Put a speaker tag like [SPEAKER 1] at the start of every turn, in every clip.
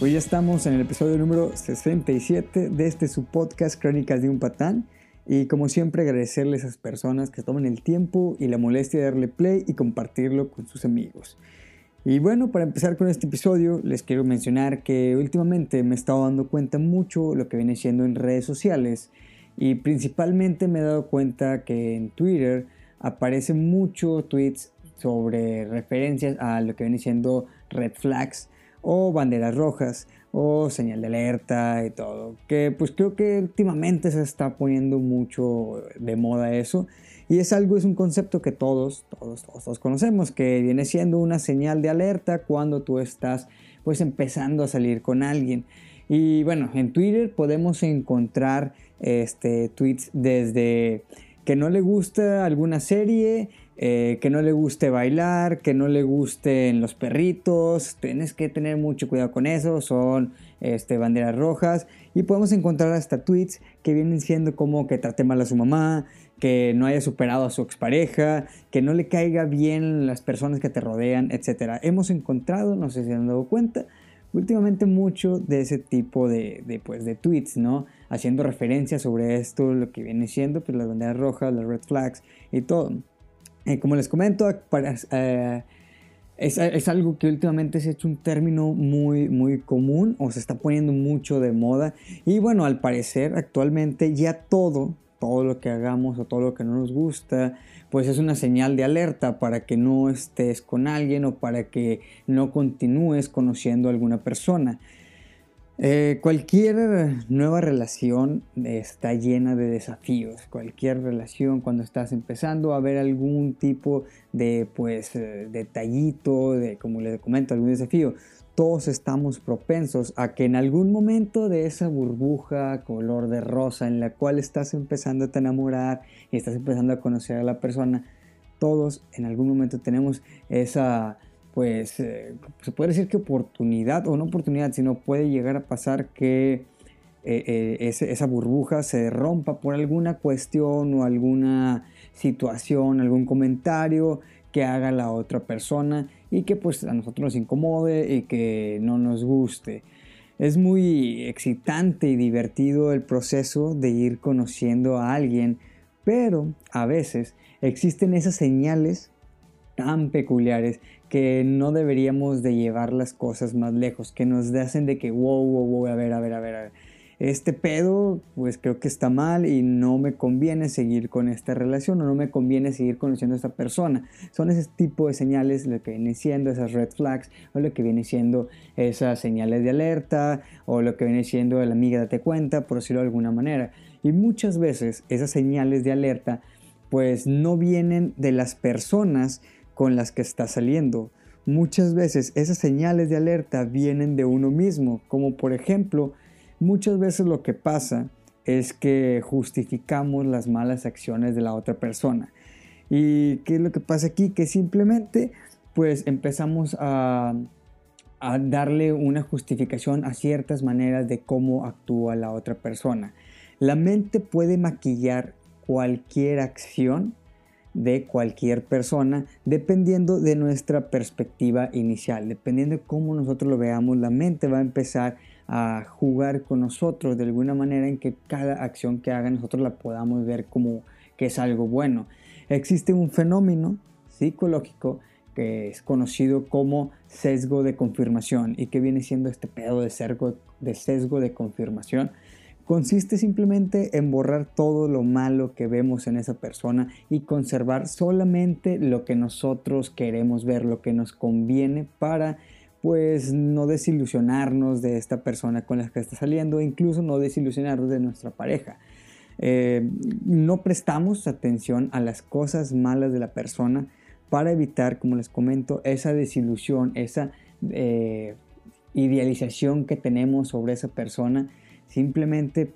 [SPEAKER 1] Hoy ya estamos en el episodio número 67 de este su podcast Crónicas de un Patán. Y como siempre agradecerle a esas personas que toman el tiempo y la molestia de darle play y compartirlo con sus amigos. Y bueno, para empezar con este episodio, les quiero mencionar que últimamente me he estado dando cuenta mucho lo que viene siendo en redes sociales. Y principalmente me he dado cuenta que en Twitter aparecen muchos tweets sobre referencias a lo que viene siendo red flags o banderas rojas o señal de alerta y todo. Que pues creo que últimamente se está poniendo mucho de moda eso. Y es algo, es un concepto que todos, todos, todos, conocemos, que viene siendo una señal de alerta cuando tú estás pues empezando a salir con alguien. Y bueno, en Twitter podemos encontrar este, tweets desde que no le gusta alguna serie, eh, que no le guste bailar, que no le gusten los perritos, tienes que tener mucho cuidado con eso, son este, banderas rojas y podemos encontrar hasta tweets que vienen siendo como que trate mal a su mamá, que no haya superado a su expareja, que no le caiga bien las personas que te rodean, etc. Hemos encontrado, no sé si han dado cuenta, últimamente mucho de ese tipo de, de, pues, tweets, ¿no? Haciendo referencia sobre esto, lo que viene siendo pues, las banderas rojas, las red flags y todo. Eh, como les comento, eh, es, algo que últimamente se ha hecho un término muy, muy común o se está poniendo mucho de moda. Y bueno, al parecer actualmente ya todo, todo lo que hagamos o todo lo que no nos gusta, pues es una señal de alerta para que no estés con alguien o para que no continúes conociendo a alguna persona. Eh, cualquier nueva relación está llena de desafíos. Cualquier relación cuando estás empezando a ver algún tipo de pues eh, detallito, de como les comento, algún desafío, todos estamos propensos a que en algún momento de esa burbuja color de rosa en la cual estás empezando a te enamorar y estás empezando a conocer a la persona, todos en algún momento tenemos esa pues eh, se puede decir que oportunidad, o no oportunidad, sino puede llegar a pasar que eh, eh, esa burbuja se rompa por alguna cuestión o alguna situación, algún comentario que haga la otra persona y que pues a nosotros nos incomode y que no nos guste. Es muy excitante y divertido el proceso de ir conociendo a alguien, pero a veces existen esas señales tan peculiares que no deberíamos de llevar las cosas más lejos, que nos hacen de que, wow, wow, wow, a ver, a ver, a ver, a ver. Este pedo, pues creo que está mal y no me conviene seguir con esta relación o no me conviene seguir conociendo a esta persona. Son ese tipo de señales lo que viene siendo esas red flags o lo que viene siendo esas señales de alerta o lo que viene siendo la amiga date cuenta, por decirlo de alguna manera. Y muchas veces esas señales de alerta pues no vienen de las personas con las que está saliendo. Muchas veces esas señales de alerta vienen de uno mismo, como por ejemplo, muchas veces lo que pasa es que justificamos las malas acciones de la otra persona. ¿Y qué es lo que pasa aquí? Que simplemente pues empezamos a, a darle una justificación a ciertas maneras de cómo actúa la otra persona. La mente puede maquillar cualquier acción de cualquier persona, dependiendo de nuestra perspectiva inicial, dependiendo de cómo nosotros lo veamos, la mente va a empezar a jugar con nosotros de alguna manera en que cada acción que haga nosotros la podamos ver como que es algo bueno. Existe un fenómeno psicológico que es conocido como sesgo de confirmación y que viene siendo este pedo de, de sesgo de confirmación consiste simplemente en borrar todo lo malo que vemos en esa persona y conservar solamente lo que nosotros queremos ver, lo que nos conviene para pues no desilusionarnos de esta persona con la que está saliendo, incluso no desilusionarnos de nuestra pareja. Eh, no prestamos atención a las cosas malas de la persona para evitar, como les comento, esa desilusión, esa eh, idealización que tenemos sobre esa persona simplemente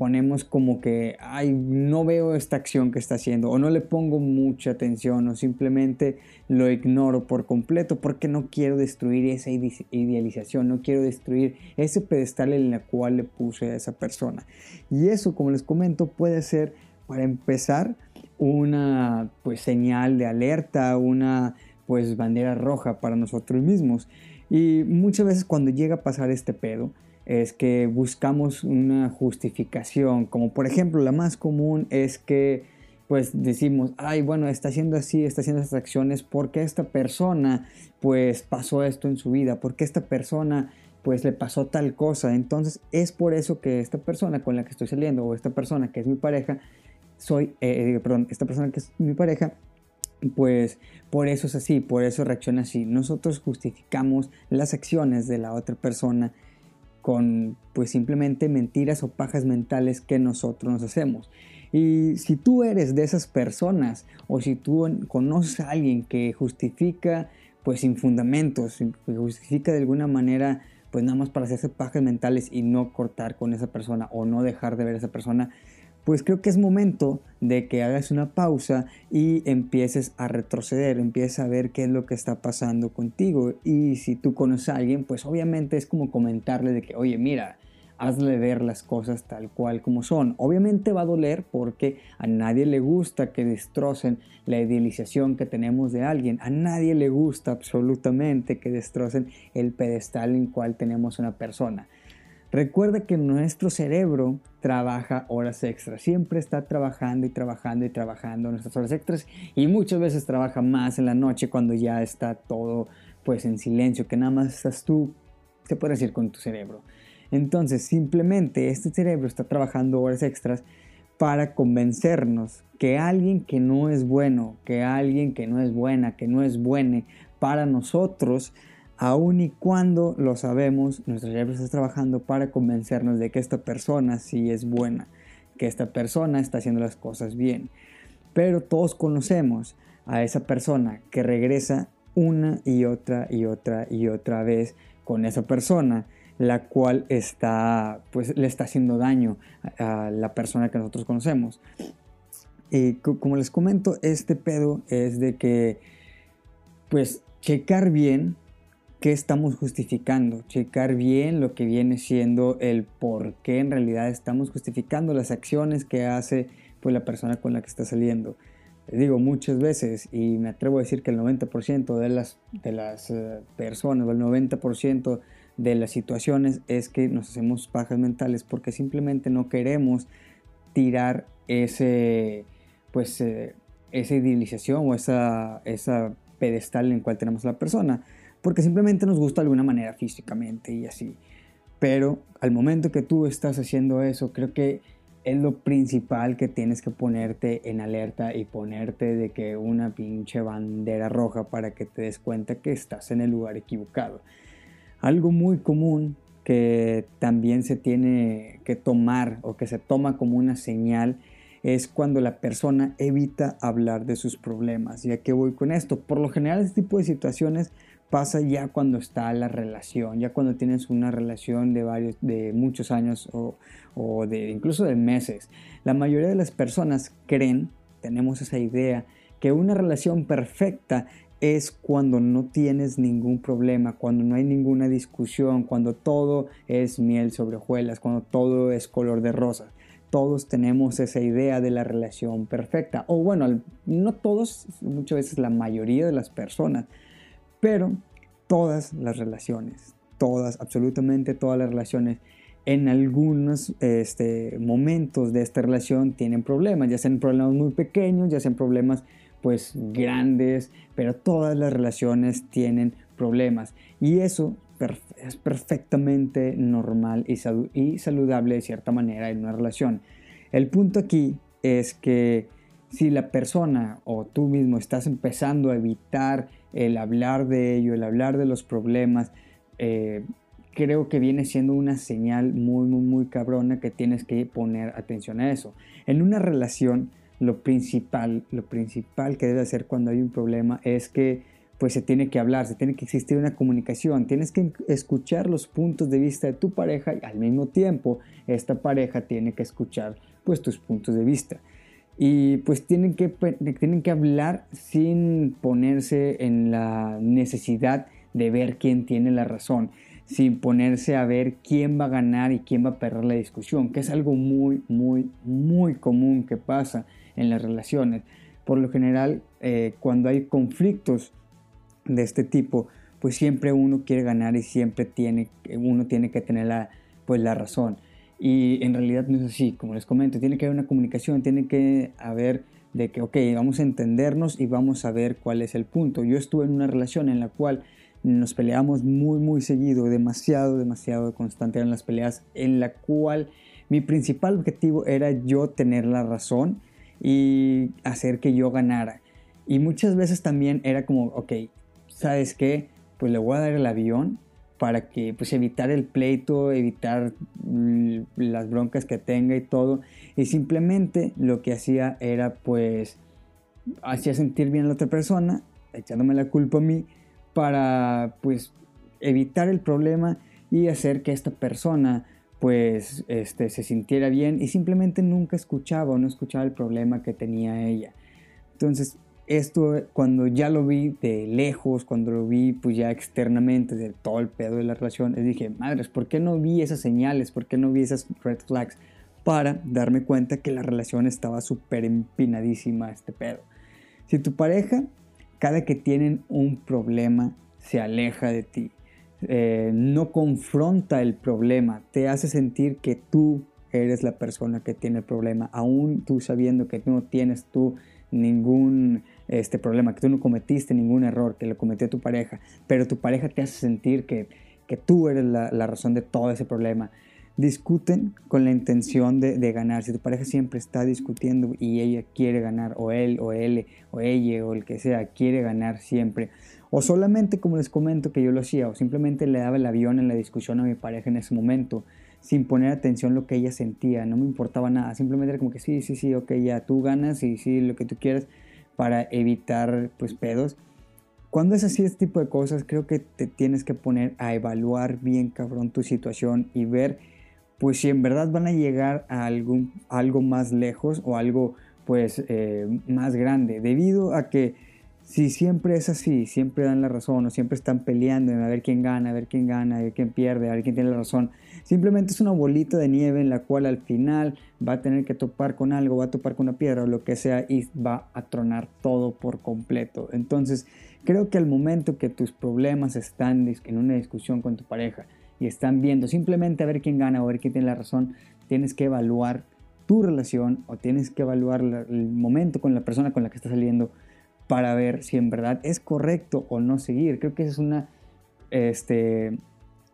[SPEAKER 1] ponemos como que, ay, no veo esta acción que está haciendo o no le pongo mucha atención o simplemente lo ignoro por completo porque no quiero destruir esa idealización, no quiero destruir ese pedestal en el cual le puse a esa persona. Y eso, como les comento, puede ser para empezar una pues señal de alerta, una pues bandera roja para nosotros mismos. Y muchas veces cuando llega a pasar este pedo, es que buscamos una justificación, como por ejemplo la más común es que pues decimos, ay, bueno, está haciendo así, está haciendo estas acciones porque esta persona pues pasó esto en su vida, porque esta persona pues le pasó tal cosa, entonces es por eso que esta persona con la que estoy saliendo o esta persona que es mi pareja, soy, eh, eh, perdón, esta persona que es mi pareja, pues por eso es así, por eso reacciona así. Nosotros justificamos las acciones de la otra persona con pues simplemente mentiras o pajas mentales que nosotros nos hacemos. Y si tú eres de esas personas o si tú conoces a alguien que justifica pues sin fundamentos, que justifica de alguna manera pues nada más para hacerse pajas mentales y no cortar con esa persona o no dejar de ver a esa persona, pues creo que es momento de que hagas una pausa y empieces a retroceder, empieces a ver qué es lo que está pasando contigo. Y si tú conoces a alguien, pues obviamente es como comentarle de que, oye, mira, hazle ver las cosas tal cual como son. Obviamente va a doler porque a nadie le gusta que destrocen la idealización que tenemos de alguien. A nadie le gusta absolutamente que destrocen el pedestal en cual tenemos una persona. Recuerda que nuestro cerebro trabaja horas extras, siempre está trabajando y trabajando y trabajando nuestras horas extras y muchas veces trabaja más en la noche cuando ya está todo pues en silencio, que nada más estás tú, se puede decir, con tu cerebro. Entonces, simplemente este cerebro está trabajando horas extras para convencernos que alguien que no es bueno, que alguien que no es buena, que no es buena para nosotros, aun y cuando lo sabemos, nuestro cerebro está trabajando para convencernos de que esta persona sí es buena, que esta persona está haciendo las cosas bien. Pero todos conocemos a esa persona que regresa una y otra y otra y otra vez con esa persona la cual está, pues, le está haciendo daño a la persona que nosotros conocemos. Y como les comento, este pedo es de que, pues, checar bien qué estamos justificando, checar bien lo que viene siendo el por qué en realidad estamos justificando las acciones que hace pues, la persona con la que está saliendo. Les digo muchas veces, y me atrevo a decir que el 90% de las, de las eh, personas, o el 90% de las situaciones es que nos hacemos pajas mentales porque simplemente no queremos tirar ese, pues, eh, esa idealización o esa, esa pedestal en el cual tenemos a la persona, porque simplemente nos gusta de alguna manera físicamente y así. Pero al momento que tú estás haciendo eso, creo que es lo principal que tienes que ponerte en alerta y ponerte de que una pinche bandera roja para que te des cuenta que estás en el lugar equivocado. Algo muy común que también se tiene que tomar o que se toma como una señal es cuando la persona evita hablar de sus problemas. ¿Y a qué voy con esto? Por lo general este tipo de situaciones pasa ya cuando está la relación, ya cuando tienes una relación de varios, de muchos años o, o de incluso de meses. La mayoría de las personas creen, tenemos esa idea, que una relación perfecta es cuando no tienes ningún problema, cuando no hay ninguna discusión, cuando todo es miel sobre hojuelas, cuando todo es color de rosa. Todos tenemos esa idea de la relación perfecta. O bueno, no todos, muchas veces la mayoría de las personas, pero todas las relaciones, todas, absolutamente todas las relaciones, en algunos este, momentos de esta relación tienen problemas, ya sean problemas muy pequeños, ya sean problemas pues grandes, pero todas las relaciones tienen problemas y eso es perfectamente normal y, saludable de cierta manera en una relación. El punto aquí es que si la persona o tú mismo estás empezando a evitar el hablar de ello, el hablar de los problemas, eh, creo que viene siendo una señal muy, muy, muy cabrona que tienes que poner atención a eso. En una relación, lo principal, lo principal que debe hacer cuando hay un problema es que pues se tiene que hablar, se tiene que existir una comunicación, tienes que escuchar los puntos de vista de tu pareja y al mismo tiempo esta pareja tiene que escuchar pues tus puntos de vista. Y pues tienen que, tienen que hablar sin ponerse en la necesidad de ver quién tiene la razón, sin ponerse a ver quién va a ganar y quién va a perder la discusión, que es algo muy, muy, muy común que pasa en las relaciones. Por lo general, eh, cuando hay conflictos de este tipo, pues siempre uno quiere ganar y siempre tiene, uno tiene que tener la, pues la razón. Y en realidad no es así, como les comento, tiene que haber una comunicación, tiene que haber de que, ok, vamos a entendernos y vamos a ver cuál es el punto. Yo estuve en una relación en la cual nos peleamos muy, muy seguido, demasiado, demasiado constante eran las peleas, en la cual mi principal objetivo era yo tener la razón y hacer que yo ganara. Y muchas veces también era como, ok, ¿sabes qué? Pues le voy a dar el avión para que pues evitar el pleito, evitar las broncas que tenga y todo. Y simplemente lo que hacía era pues hacía sentir bien a la otra persona, echándome la culpa a mí para pues evitar el problema y hacer que esta persona pues este, se sintiera bien y simplemente nunca escuchaba o no escuchaba el problema que tenía ella. Entonces esto cuando ya lo vi de lejos, cuando lo vi pues ya externamente de todo el pedo de la relación, les dije, madres, ¿por qué no vi esas señales? ¿Por qué no vi esas red flags? Para darme cuenta que la relación estaba súper empinadísima este pedo. Si tu pareja, cada que tienen un problema, se aleja de ti, eh, no confronta el problema, te hace sentir que tú eres la persona que tiene el problema, aún tú sabiendo que no tienes tú ningún este problema, que tú no cometiste ningún error, que lo cometió tu pareja, pero tu pareja te hace sentir que, que tú eres la, la, razón de todo ese problema. Discuten con la intención de, de, ganar. Si tu pareja siempre está discutiendo y ella quiere ganar, o él, o él, o ella, o el que sea, quiere ganar siempre, o solamente como les comento que yo lo hacía, o simplemente le daba el avión en la discusión a mi pareja en ese momento, sin poner atención lo que ella sentía, no me importaba nada, simplemente era como que sí, sí, sí, ok, ya tú ganas y sí, lo que tú quieras, para evitar pues pedos. Cuando es así este tipo de cosas, creo que te tienes que poner a evaluar bien cabrón tu situación y ver pues si en verdad van a llegar a algún, algo más lejos o algo pues eh, más grande. Debido a que si siempre es así, siempre dan la razón o siempre están peleando en a ver quién gana, a ver quién gana, a ver quién pierde, a ver quién tiene la razón. Simplemente es una bolita de nieve en la cual al final va a tener que topar con algo, va a topar con una piedra o lo que sea y va a tronar todo por completo. Entonces, creo que al momento que tus problemas están en una discusión con tu pareja y están viendo simplemente a ver quién gana o a ver quién tiene la razón, tienes que evaluar tu relación o tienes que evaluar el momento con la persona con la que estás saliendo para ver si en verdad es correcto o no seguir. Creo que esa es una este,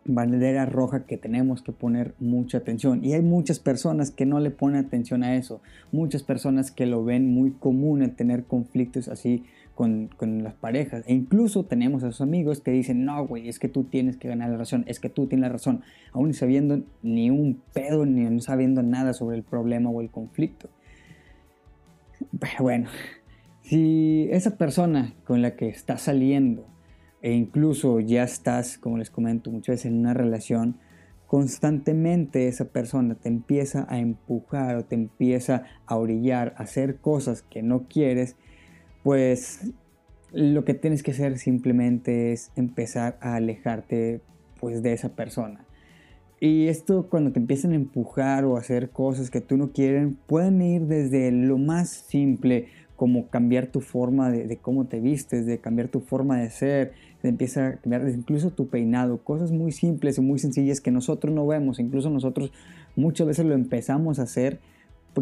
[SPEAKER 1] bandera roja que tenemos que poner mucha atención. Y hay muchas personas que no le ponen atención a eso. Muchas personas que lo ven muy común en tener conflictos así con, con, las parejas. E incluso tenemos a sus amigos que dicen, no, güey, es que tú tienes que ganar la razón, es que tú tienes la razón, aún sabiendo ni un pedo, ni sabiendo nada sobre el problema o el conflicto. Pero bueno, si esa persona con la que estás saliendo e incluso ya estás, como les comento muchas veces, en una relación, constantemente esa persona te empieza a empujar o te empieza a orillar a hacer cosas que no quieres, pues lo que tienes que hacer simplemente es empezar a alejarte pues de esa persona. Y esto cuando te empiezan a empujar o a hacer cosas que tú no quieres, pueden ir desde lo más simple como cambiar tu forma de, cómo te vistes, de cambiar tu forma de ser, de empieza a cambiar incluso tu peinado, cosas muy simples y muy sencillas que nosotros no vemos, incluso nosotros muchas veces lo empezamos a hacer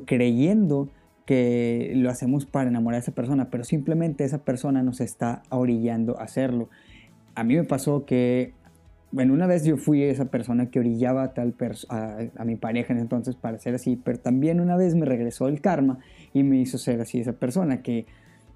[SPEAKER 1] creyendo que lo hacemos para enamorar a esa persona, pero simplemente esa persona nos está orillando a hacerlo. A mí me pasó que bueno, una vez yo fui esa persona que orillaba a, tal a, a, mi pareja en ese entonces para ser así, pero también una vez me regresó el karma y me hizo ser así esa persona que,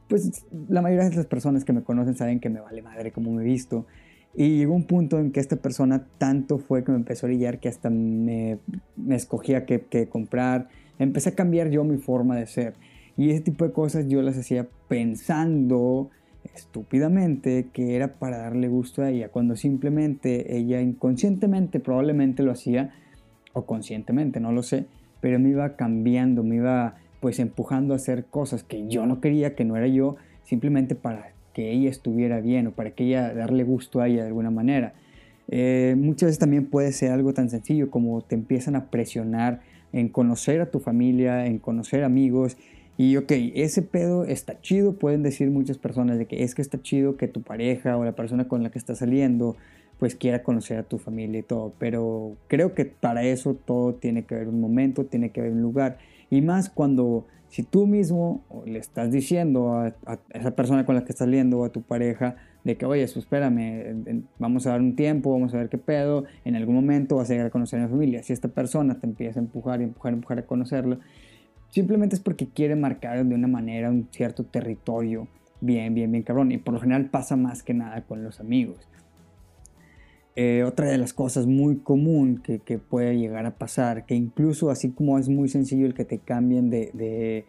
[SPEAKER 1] pues la mayoría de las personas que me conocen saben que me vale madre como me he visto. Y llegó un punto en que esta persona tanto fue que me empezó a orillar que hasta me, me escogía qué, qué comprar. Empecé a cambiar yo mi forma de ser. Y ese tipo de cosas yo las hacía pensando estúpidamente que era para darle gusto a ella, cuando simplemente ella inconscientemente probablemente lo hacía, o conscientemente, no lo sé, pero me iba cambiando, me iba pues empujando a hacer cosas que yo no quería, que no era yo, simplemente para que ella estuviera bien o para que ella darle gusto a ella de alguna manera. Eh, muchas veces también puede ser algo tan sencillo como te empiezan a presionar en conocer a tu familia, en conocer amigos Y ok, ese pedo está chido, pueden decir muchas personas de que es que está chido que tu pareja o la persona con la que estás saliendo pues quiera conocer a tu familia y todo, pero creo que para eso todo tiene que haber un momento, tiene que haber un lugar. Y más cuando si tú mismo le estás diciendo a, esa persona con la que estás saliendo o a tu pareja de que, oye, eso, espérame, vamos a dar un tiempo, vamos a ver qué pedo, en algún momento vas a llegar a conocer a mi familia. Si esta persona te empieza a empujar y empujar, empujar a conocerlo, simplemente es porque quiere marcar de una manera un cierto territorio bien, bien, bien cabrón. Y por lo general pasa más que nada con los amigos. Eh, otra de las cosas muy común que, puede llegar a pasar, que incluso así como es muy sencillo el que te cambien de,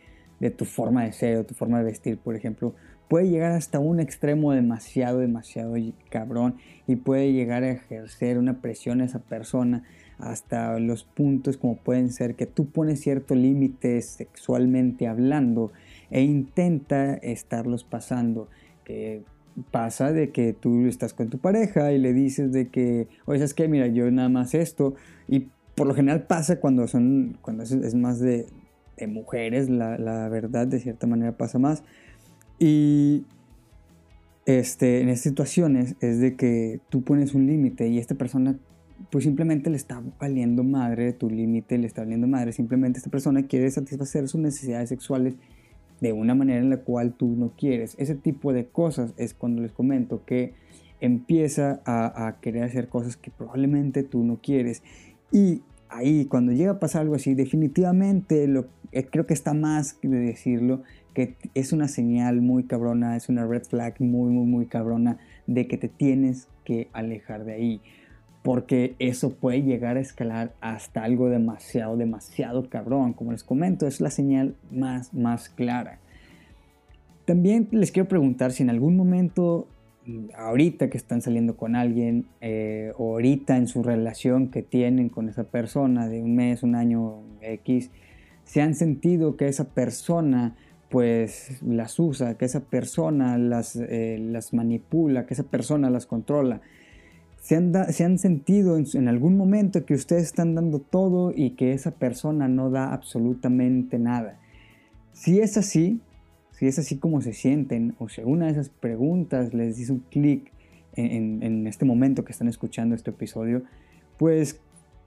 [SPEAKER 1] tu forma de ser o tu forma de vestir, por ejemplo, puede llegar hasta un extremo demasiado, demasiado cabrón y puede llegar a ejercer una presión a esa persona hasta los puntos como pueden ser que tú pones cierto límite sexualmente hablando e intenta estarlos pasando. Que pasa de que tú estás con tu pareja y le dices de que, oye, ¿sabes qué? Mira, yo nada más esto. Y por lo general pasa cuando son, cuando es, más de, mujeres, la, la, verdad, de cierta manera pasa más. Y este, en estas situaciones es de que tú pones un límite y esta persona pues simplemente le está valiendo madre de tu límite, le está valiendo madre, simplemente esta persona quiere satisfacer sus necesidades sexuales de una manera en la cual tú no quieres. Ese tipo de cosas es cuando les comento que empieza a, querer hacer cosas que probablemente tú no quieres. Y ahí, cuando llega a pasar algo así, definitivamente lo, eh, creo que está más de decirlo, que es una señal muy cabrona, es una red flag muy, muy, muy cabrona de que te tienes que alejar de ahí porque eso puede llegar a escalar hasta algo demasiado, demasiado cabrón. Como les comento, es la señal más, más clara. También les quiero preguntar si en algún momento, ahorita que están saliendo con alguien, eh, ahorita en su relación que tienen con esa persona de un mes, un año X, se han sentido que esa persona pues las usa, que esa persona las, eh, las manipula, que esa persona las controla se han, sentido en, algún momento que ustedes están dando todo y que esa persona no da absolutamente nada. Si es así, si es así como se sienten, o si alguna de esas preguntas les dice un clic en, este momento que están escuchando este episodio, pues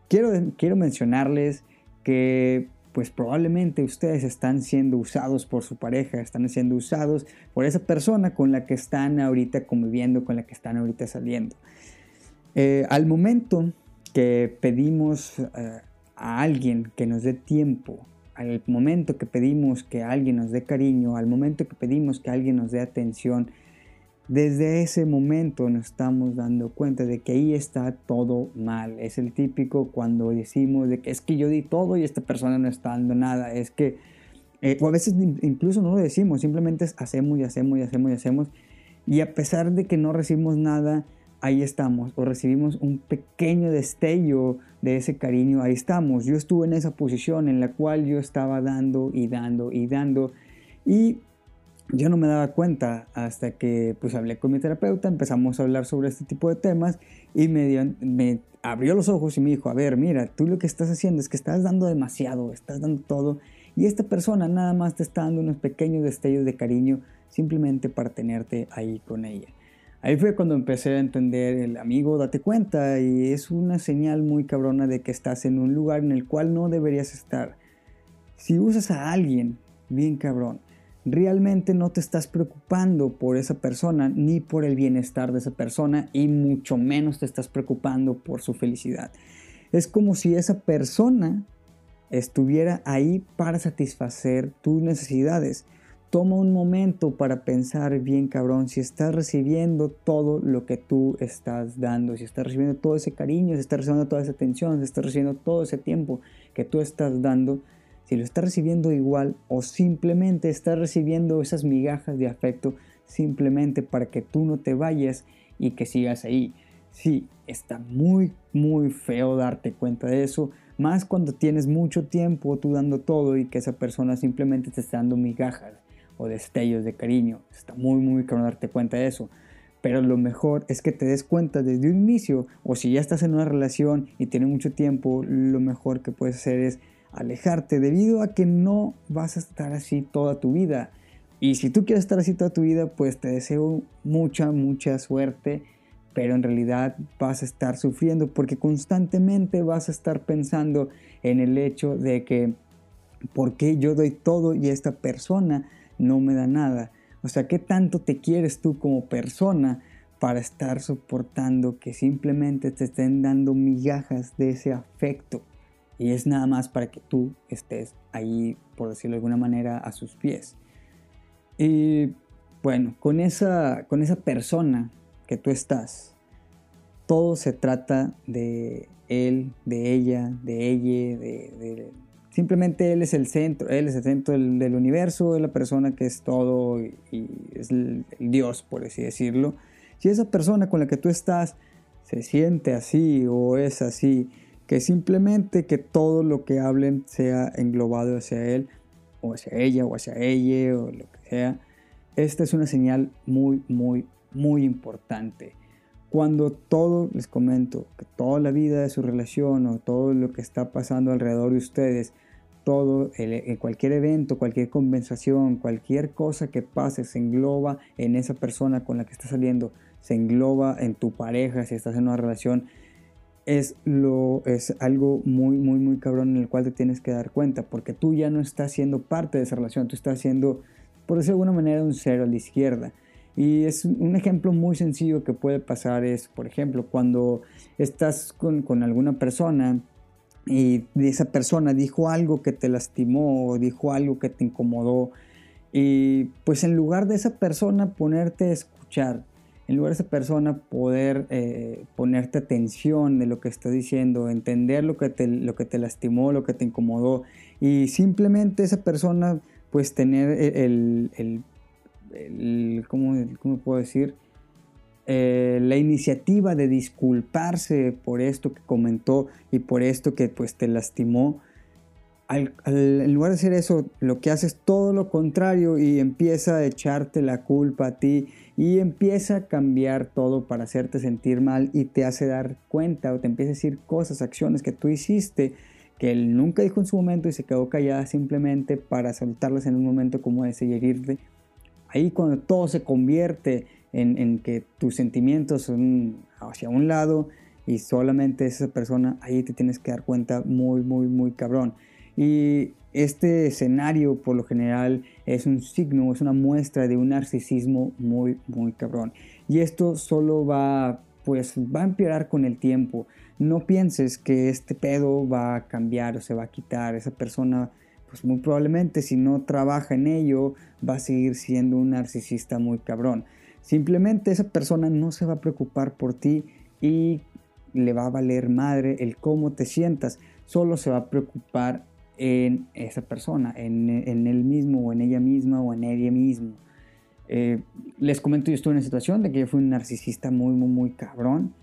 [SPEAKER 1] quiero, quiero mencionarles que pues probablemente ustedes están siendo usados por su pareja, están siendo usados por esa persona con la que están ahorita conviviendo, con la que están ahorita saliendo. Eh, al momento que pedimos eh, a alguien que nos dé tiempo, al momento que pedimos que alguien nos dé cariño, al momento que pedimos que alguien nos dé atención, desde ese momento nos estamos dando cuenta de que ahí está todo mal. Es el típico cuando decimos de que es que yo di todo y esta persona no está dando nada. Es que, eh, o a veces incluso no lo decimos, simplemente hacemos y hacemos y hacemos y hacemos. Y a pesar de que no recibimos nada, ahí estamos, o recibimos un pequeño destello de ese cariño, ahí estamos. Yo estuve en esa posición en la cual yo estaba dando y dando y dando y yo no me daba cuenta hasta que pues hablé con mi terapeuta, empezamos a hablar sobre este tipo de temas y me, me abrió los ojos y me dijo, a ver, mira, tú lo que estás haciendo es que estás dando demasiado, estás dando todo y esta persona nada más te está dando unos pequeños destellos de cariño simplemente para tenerte ahí con ella. Ahí fue cuando empecé a entender el amigo, date cuenta, y es una señal muy cabrona de que estás en un lugar en el cual no deberías estar. Si usas a alguien, bien cabrón, realmente no te estás preocupando por esa persona ni por el bienestar de esa persona y mucho menos te estás preocupando por su felicidad. Es como si esa persona estuviera ahí para satisfacer tus necesidades toma un momento para pensar bien cabrón si estás recibiendo todo lo que tú estás dando, si estás recibiendo todo ese cariño, si estás recibiendo toda esa atención, si estás recibiendo todo ese tiempo que tú estás dando, si lo estás recibiendo igual o simplemente estás recibiendo esas migajas de afecto simplemente para que tú no te vayas y que sigas ahí. Sí, está muy, muy feo darte cuenta de eso, más cuando tienes mucho tiempo tú dando todo y que esa persona simplemente te está dando migajas o destellos de cariño. Está muy, muy claro darte cuenta de eso. Pero lo mejor es que te des cuenta desde un inicio, o si ya estás en una relación y tienes mucho tiempo, lo mejor que puedes hacer es alejarte debido a que no vas a estar así toda tu vida. Y si tú quieres estar así toda tu vida, pues te deseo mucha, mucha suerte, pero en realidad vas a estar sufriendo porque constantemente vas a estar pensando en el hecho de que, ¿por qué yo doy todo y esta persona no me da nada? O sea, ¿qué tanto te quieres tú como persona para estar soportando que simplemente te estén dando migajas de ese afecto? Y es nada más para que tú estés ahí, por decirlo de alguna manera, a sus pies. Y bueno, con esa, con esa persona que tú estás, todo se trata de él, de ella, de ella, de, simplemente él es el centro, él es el centro del, universo, es la persona que es todo y, es el, Dios, por así decirlo. Si esa persona con la que tú estás se siente así o es así, que simplemente que todo lo que hablen sea englobado hacia él o hacia ella o hacia ella o lo que sea, esta es una señal muy, muy, muy importante. Cuando todo, les comento, que toda la vida de su relación o todo lo que está pasando alrededor de ustedes, todo, en cualquier evento, cualquier conversación, cualquier cosa que pase, se engloba en esa persona con la que estás saliendo, se engloba en tu pareja, si estás en una relación, es, lo, es algo muy, muy, muy cabrón en el cual te tienes que dar cuenta, porque tú ya no estás siendo parte de esa relación, tú estás siendo, por decirlo de alguna manera, un cero a la izquierda. Y es un ejemplo muy sencillo que puede pasar es, por ejemplo, cuando estás con, con alguna persona y esa persona dijo algo que te lastimó o dijo algo que te incomodó y pues en lugar de esa persona ponerte a escuchar, en lugar de esa persona poder eh, ponerte atención de lo que está diciendo, entender lo que, te, lo que te lastimó, lo que te incomodó y simplemente esa persona pues tener el, el ¿cómo, puedo decir? Eh, la iniciativa de disculparse por esto que comentó y por esto que pues te lastimó, en lugar de hacer eso, lo que hace es todo lo contrario y empieza a echarte la culpa a ti y empieza a cambiar todo para hacerte sentir mal y te hace dar cuenta o te empieza a decir cosas, acciones que tú hiciste que él nunca dijo en su momento y se quedó callada simplemente para soltarlas en un momento como ese y herirte Ahí cuando todo se convierte en, que tus sentimientos son hacia un lado y solamente esa persona, ahí te tienes que dar cuenta muy, muy, muy cabrón. Y este escenario por lo general es un signo, es una muestra de un narcisismo muy, muy cabrón. Y esto solo va, pues, va a empeorar con el tiempo. No pienses que este pedo va a cambiar o se va a quitar. Esa persona pues muy probablemente si no trabaja en ello va a seguir siendo un narcisista muy cabrón. Simplemente esa persona no se va a preocupar por ti y le va a valer madre el cómo te sientas. Solo se va a preocupar en esa persona, en, él mismo o en ella misma o en ella mismo. Eh, les comento, yo estuve en una situación de que yo fui un narcisista muy, muy, muy cabrón.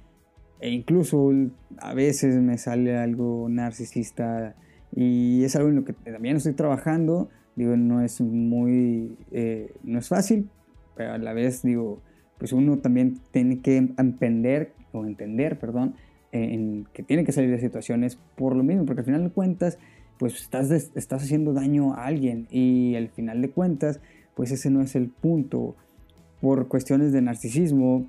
[SPEAKER 1] E incluso a veces me sale algo narcisista y es algo en lo que también estoy trabajando. Digo, no es muy, eh, no es fácil, pero a la vez digo, pues uno también tiene que entender, o entender, perdón, en que tiene que salir de situaciones por lo mismo, porque al final de cuentas, pues estás, estás haciendo daño a alguien y al final de cuentas, pues ese no es el punto. Por cuestiones de narcisismo,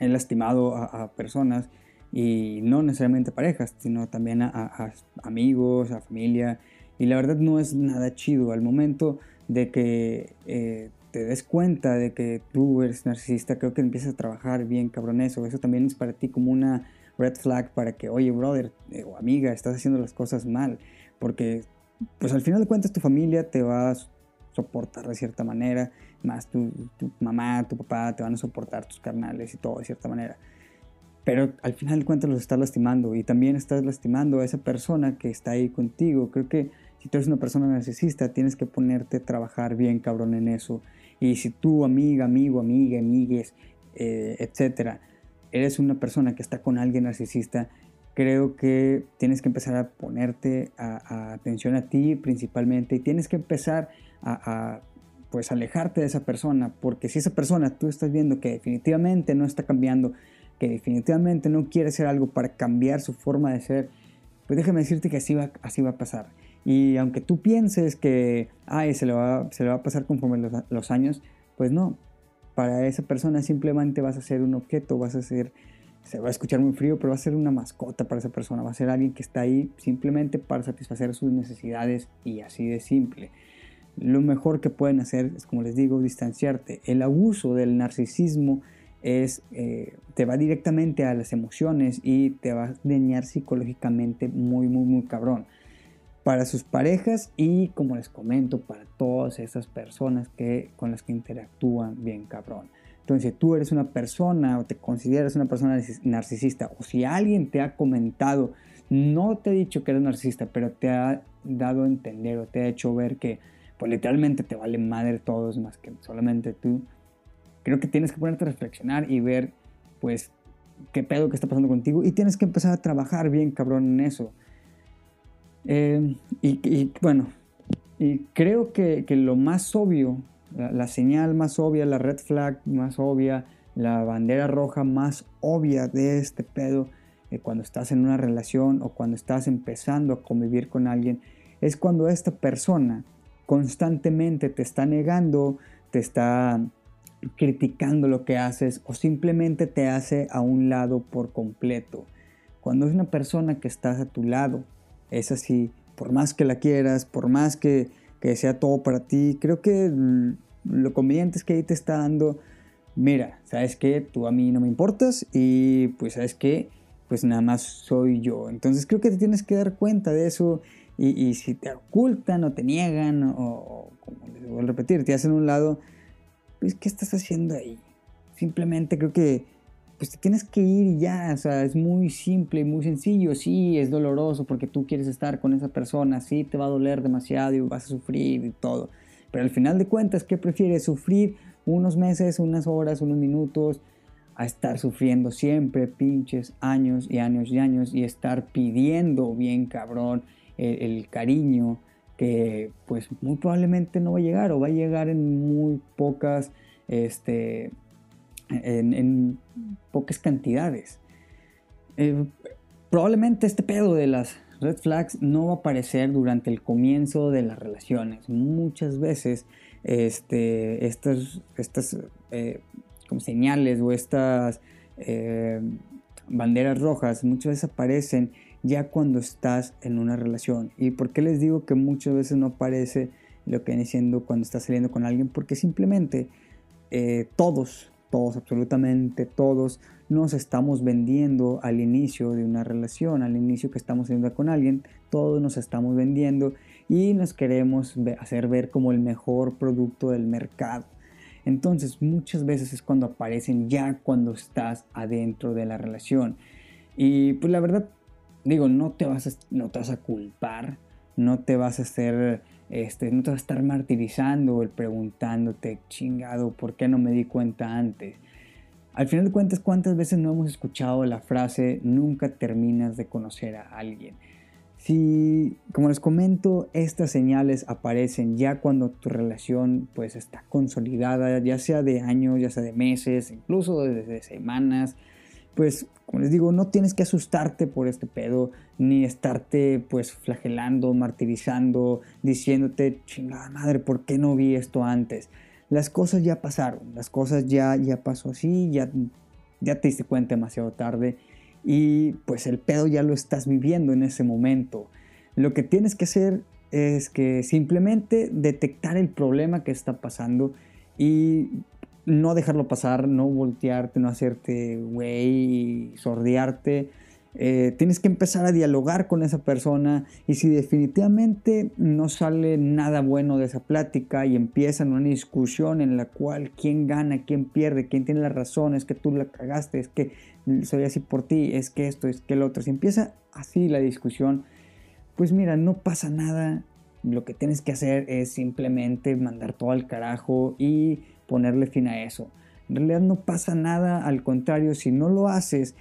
[SPEAKER 1] he lastimado a personas y no necesariamente parejas, sino también a, amigos, a familia. Y la verdad no es nada chido al momento de que eh, te des cuenta de que tú eres narcisista, creo que empiezas a trabajar bien cabrón eso. Eso también es para ti como una red flag para que, oye, brother eh, o amiga, estás haciendo las cosas mal. Porque, pues al final de cuentas, tu familia te va a soportar de cierta manera, más tu, tu mamá, tu papá te van a soportar, tus carnales y todo de cierta manera pero al final de cuentas los estás lastimando y también estás lastimando a esa persona que está ahí contigo. Creo que si tú eres una persona narcisista, tienes que ponerte a trabajar bien cabrón en eso. Y si tú, amiga, amigo, amiga, amigues, eh, etcétera, eres una persona que está con alguien narcisista, creo que tienes que empezar a ponerte a, atención a ti principalmente y tienes que empezar a, a pues alejarte de esa persona, porque si esa persona tú estás viendo que definitivamente no está cambiando, definitivamente no quiere hacer algo para cambiar su forma de ser, pues déjame decirte que así va, así va a pasar. Y aunque tú pienses que, ay, se le va, se le va a pasar conforme los, los años, pues no. Para esa persona simplemente vas a ser un objeto, vas a ser, se va a escuchar muy frío, pero va a ser una mascota para esa persona, va a ser alguien que está ahí simplemente para satisfacer sus necesidades y así de simple. Lo mejor que pueden hacer es, como les digo, distanciarte. El abuso del narcisismo es, eh, te va directamente a las emociones y te va a dañar psicológicamente muy, muy, muy cabrón. Para sus parejas y, como les comento, para todas esas personas que, con las que interactúan bien cabrón. Entonces, si tú eres una persona o te consideras una persona narcisista, o si alguien te ha comentado, no te ha dicho que eres narcisista, pero te ha dado a entender o te ha hecho ver que, pues literalmente te vale madre todos más que solamente tú, creo que tienes que ponerte a reflexionar y ver, pues, qué pedo que está pasando contigo y tienes que empezar a trabajar bien cabrón en eso. Eh, y, bueno, y creo que, lo más obvio, la, señal más obvia, la red flag más obvia, la bandera roja más obvia de este pedo, eh, cuando estás en una relación o cuando estás empezando a convivir con alguien, es cuando esta persona constantemente te está negando, te está criticando lo que haces o simplemente te hace a un lado por completo. Cuando es una persona que estás a tu lado, es así, por más que la quieras, por más que, sea todo para ti, creo que lo conveniente es que ahí te está dando, mira, sabes que tú a mí no me importas y pues sabes que pues nada más soy yo. Entonces creo que te tienes que dar cuenta de eso y, si te ocultan o te niegan o, como les voy a repetir, te hacen un lado, pues, ¿qué estás haciendo ahí? Simplemente creo que pues te tienes que ir y ya, o sea, es muy simple y muy sencillo, sí, es doloroso porque tú quieres estar con esa persona, sí, te va a doler demasiado y vas a sufrir y todo, pero al final de cuentas, ¿qué prefieres? ¿Sufrir unos meses, unas horas, unos minutos, a estar sufriendo siempre pinches años y años y años y estar pidiendo bien cabrón el, el cariño, que pues muy probablemente no va a llegar o va a llegar en muy pocas, este, en, pocas cantidades. Eh, probablemente este pedo de las red flags no va a aparecer durante el comienzo de las relaciones. Muchas veces este, estas, estas eh, como señales o estas eh, banderas rojas muchas veces aparecen ya cuando estás en una relación. ¿Y por qué les digo que muchas veces no aparece lo que viene siendo cuando estás saliendo con alguien? Porque simplemente eh, todos, todos, absolutamente todos, nos estamos vendiendo al inicio de una relación, al inicio que estamos saliendo con alguien, todos nos estamos vendiendo y nos queremos hacer ver como el mejor producto del mercado. Entonces muchas veces es cuando aparecen ya cuando estás adentro de la relación. Y pues la verdad digo, no te vas a, no te vas a culpar, no te vas a hacer, este, no te vas a estar martirizando el preguntándote, chingado, ¿por qué no me di cuenta antes? Al final de cuentas, ¿cuántas veces no hemos escuchado la frase nunca terminas de conocer a alguien? Si, como les comento, estas señales aparecen ya cuando tu relación pues está consolidada, ya sea de años, ya sea de meses, incluso desde semanas, pues como les digo, no tienes que asustarte por este pedo, ni estarte pues flagelando, martirizando, diciéndote, chingada madre, ¿por qué no vi esto antes? Las cosas ya pasaron, las cosas ya, ya pasó así, ya, ya te diste cuenta demasiado tarde y pues el pedo ya lo estás viviendo en ese momento. Lo que tienes que hacer es que simplemente detectar el problema que está pasando y no dejarlo pasar, no voltearte, no hacerte güey, sordearte. Eh, tienes que empezar a dialogar con esa persona y si definitivamente no sale nada bueno de esa plática y empiezan una discusión en la cual quién gana, quién pierde, quién tiene la razón, es que tú la cagaste, es que soy así por ti, es que esto, es que el otro. Si empieza así la discusión, pues mira, no pasa nada. Lo que tienes que hacer es simplemente mandar todo al carajo y ponerle fin a eso. En realidad no pasa nada, al contrario, si no lo haces,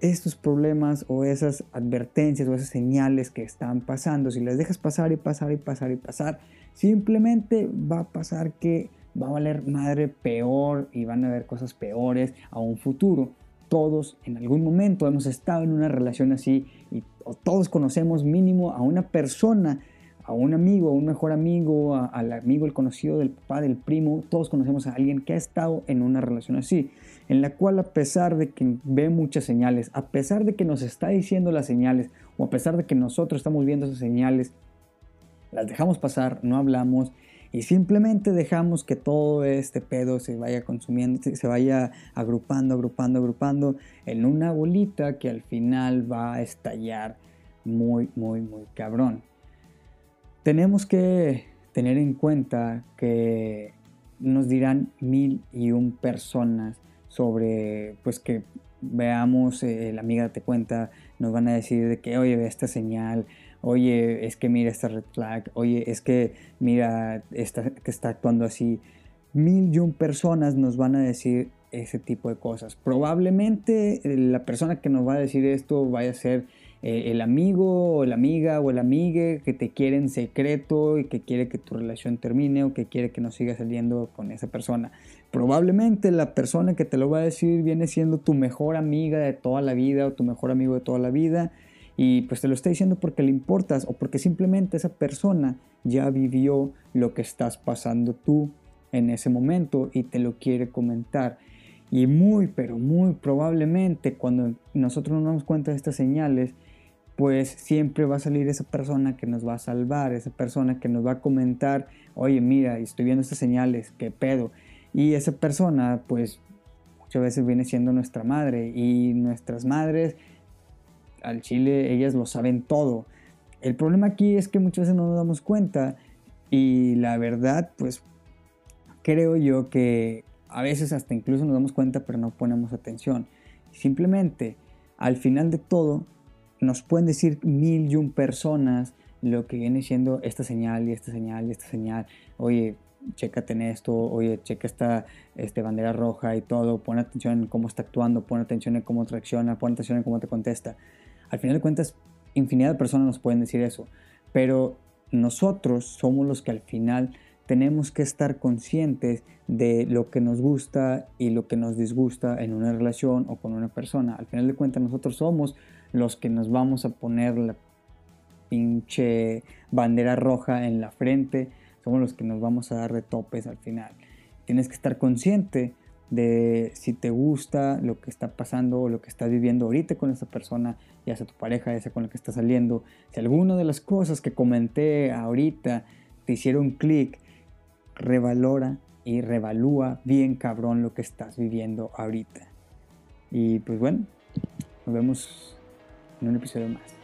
[SPEAKER 1] estos problemas o esas advertencias o esas señales que están pasando, si las dejas pasar y pasar y pasar y pasar, simplemente va a pasar que va a valer madre peor y van a haber cosas peores a un futuro. Todos en algún momento hemos estado en una relación así y todos conocemos mínimo a una persona a un amigo, a un mejor amigo, al amigo, el conocido del papá, del primo, todos conocemos a alguien que ha estado en una relación así, en la cual a pesar de que ve muchas señales, a pesar de que nos está diciendo las señales, o a pesar de que nosotros estamos viendo esas señales, las dejamos pasar, no hablamos y simplemente dejamos que todo este pedo se vaya consumiendo, se vaya agrupando, agrupando, agrupando en una bolita que al final va a estallar muy, muy, muy cabrón. Tenemos que tener en cuenta que nos dirán mil y un personas sobre, pues que veamos, eh, la amiga te cuenta, nos van a decir de que, oye, ve esta señal, oye, es que mira esta red flag, oye, es que mira esta, que está actuando así. Mil y un personas nos van a decir ese tipo de cosas. Probablemente eh, la persona que nos va a decir esto vaya a ser eh, el amigo o la amiga o el amigue que te quiere en secreto y que quiere que tu relación termine o que quiere que no sigas saliendo con esa persona. Probablemente la persona que te lo va a decir viene siendo tu mejor amiga de toda la vida o tu mejor amigo de toda la vida y pues te lo está diciendo porque le importas o porque simplemente esa persona ya vivió lo que estás pasando tú en ese momento y te lo quiere comentar. Y muy, pero muy probablemente cuando nosotros nos damos cuenta de estas señales, pues siempre va a salir esa persona que nos va a salvar, esa persona que nos va a comentar, oye, mira, estoy viendo estas señales, qué pedo. Y esa persona, pues muchas veces viene siendo nuestra madre y nuestras madres al chile ellas lo saben todo. El problema aquí es que muchas veces no nos damos cuenta y la verdad, pues creo yo que a veces hasta incluso nos damos cuenta pero no ponemos atención. Simplemente, al final de todo, nos pueden decir mil y un personas lo que viene siendo esta señal y esta señal y esta señal. Oye, chécate en esto, oye, checa esta este, bandera roja y todo, pon atención en cómo está actuando, pon atención en cómo reacciona, pon atención en cómo te contesta. Al final de cuentas, infinidad de personas nos pueden decir eso, pero nosotros somos los que al final tenemos que estar conscientes de lo que nos gusta y lo que nos disgusta en una relación o con una persona. Al final de cuentas, nosotros somos los que nos vamos a poner la pinche bandera roja en la frente, somos los que nos vamos a dar de topes al final. Tienes que estar consciente de si te gusta lo que está pasando o lo que estás viviendo ahorita con esa persona, ya sea tu pareja, ya sea con la que estás saliendo. Si alguna de las cosas que comenté ahorita te hicieron clic, revalora y revalúa bien cabrón lo que estás viviendo ahorita. Y pues bueno, nos vemos en un episodio más.